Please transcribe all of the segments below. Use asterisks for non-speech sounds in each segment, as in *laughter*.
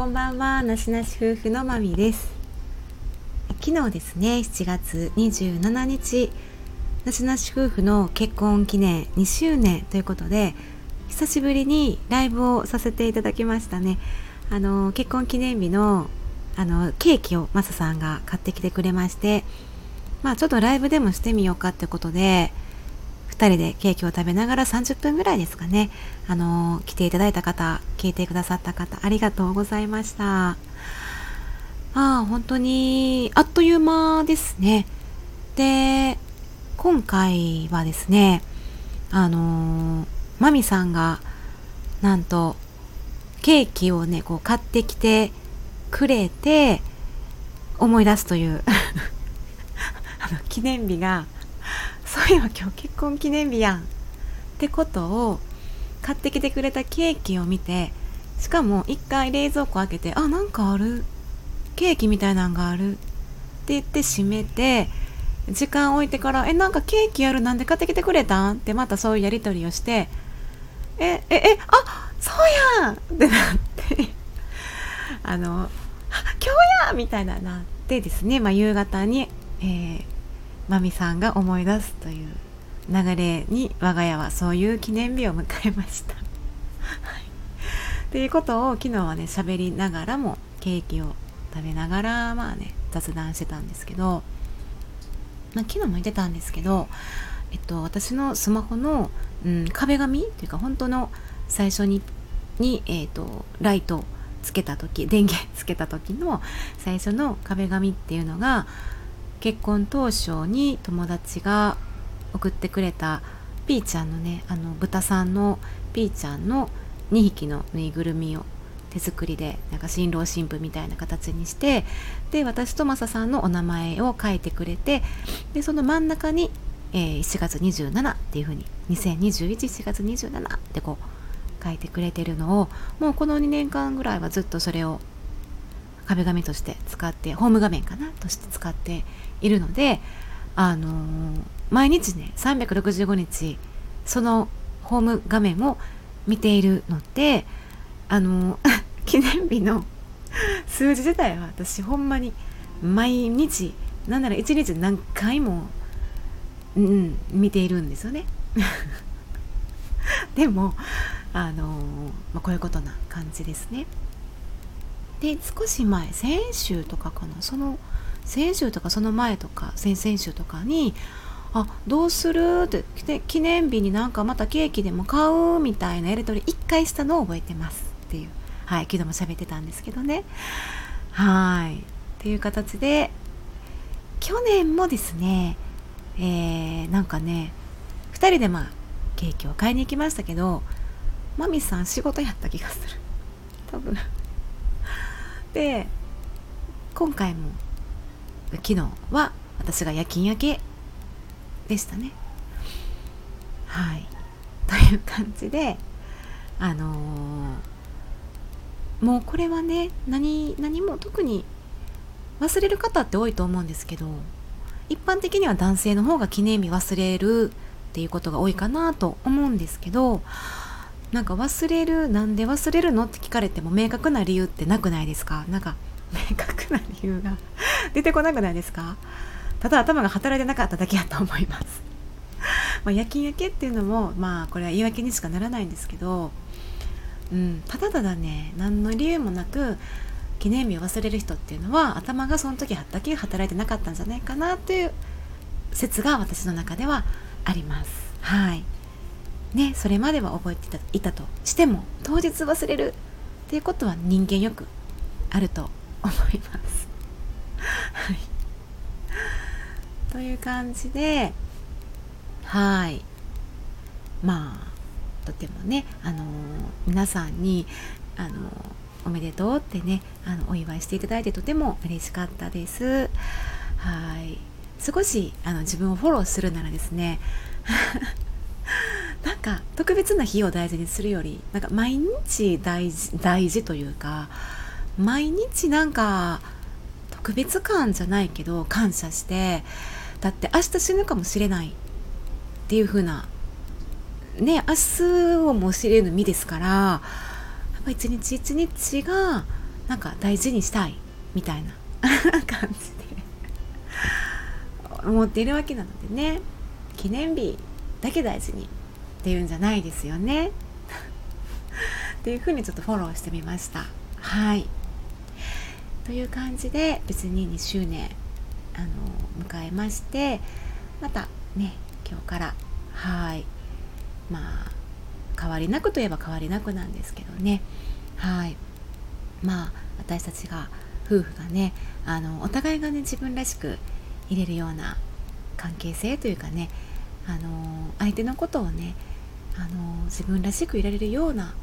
こんばんは。なしなし夫婦のまみです。昨日ですね7月27日なしなし夫婦の結婚記念2周年ということで久しぶりにライブをさせていただきましたね。あの結婚記念日のあのケーキをマサさんが買ってきてくれましてまあちょっとライブでもしてみようかってことで2人でケーキを食べながら30分ぐらいですかね。あの来ていただいた方聞いてくださった方ありがとうございました。ああ本当にあっという間ですね。で今回はですねあのマミさんがなんとケーキをねこう買ってきてくれて思い出すという *laughs* あの記念日がそういえば今日結婚記念日やんってことを買ってきてくれたケーキを見てしかも一回冷蔵庫開けてあなんかあるケーキみたいなんがあるって言って閉めて時間置いてから「えなんかケーキあるなんで買ってきてくれたん?」ってまたそういうやり取りをして「えええあそうやん!」ってなってあの「今日や!」みたいななってですね、まあ、夕方に、えー、まみさんが思い出すという流れに我が家はそういう記念日を迎えました。はい、っていうことを昨日はね喋りながらもケーキを食べながらまあね雑談してたんですけど、まあ、昨日も言ってたんですけど、えっと、私のスマホの、うん、壁紙っていうか本当の最初にに、えっと、ライトつけた時電源つけた時の最初の壁紙っていうのが結婚当初に友達が送ってくれたピーちゃんのねあの豚さんのピーちゃんの2匹のぬいぐるみを手作りでなんか新郎新婦みたいな形にしてで私とマサさんのお名前を書いてくれてでその真ん中に、えー、7月27っていうふうに20211月27ってこう書いてくれてるのをもうこの2年間ぐらいはずっとそれを壁紙として使ってホーム画面かなとして使っているのであのー、毎日ね365日そのホーム画面を見ているのであのー、*laughs* 記念日の *laughs* 数字自体は私ほんまに毎日なんなら一日何回も、うん、見ているんですよね。*laughs* でもあのー、まあ、こういうことな感じですね。で少し前先週とかかな。その先週とかその前とか先々週とかにあどうするって記念日になんかまたケーキでも買うみたいなやり取り1回したのを覚えてます。っていう。はい昨日も喋ってたんですけどね。はい。っていう形で去年もですねえー、なんかね2人でまあケーキを買いに行きましたけどマミさん仕事やった気がする。多分。で今回も昨日は私が夜勤明けでしたね。はい。という感じであのー、もうこれはね何何も特に忘れる方って多いと思うんですけど一般的には男性の方が記念日忘れるっていうことが多いかなと思うんですけどなんか忘れるなんで忘れるのって聞かれても明確な理由ってなくないですか？なんか *laughs* 明確な理由が *laughs* 出てこなくないですか？ただ頭が働いてなかっただけやと思います。*laughs* まあ夜勤明けっていうのもまあこれは言い訳にしかならないんですけど、うん、ただただね何の理由もなく記念日を忘れる人っていうのは頭がその時だけ働いてなかったんじゃないかなという説が私の中ではあります。はい。ねそれまでは覚えていたとしても当日忘れるっていうことは人間よくあると思います。*laughs* はい。という感じではい。まあとてもねあの皆さんにあのおめでとうってねあのお祝いしていただいてとても嬉しかったです。はい。少しあの自分をフォローするならですね *laughs* なんか特別な日を大事にするよりなんか毎日大事大事というか毎日なんか特別感じゃないけど感謝してだって明日死ぬかもしれないっていう風なね明日をも知れぬ身ですからやっぱ一日一日がなんか大事にしたいみたいな *laughs* 感じで思っているわけなのでね記念日だけ大事にっていうんじゃないですよね。っていうふうにちょっとフォローしてみました。はい。という感じで別に2周年あの迎えましてまたね今日からはい。まあ変わりなくといえば変わりなくなんですけどね。はい。まあ私たちが夫婦がねあのお互いがね自分らしく入れるような関係性というかねあの相手のことをねあの自分らしくいられるような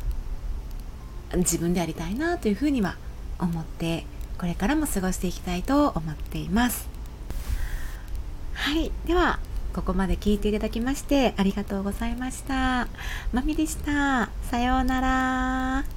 自分でありたいなというふうには思ってこれからも過ごしていきたいと思っています。はい。ではここまで聞いていただきましてありがとうございました。まみでした。さようなら。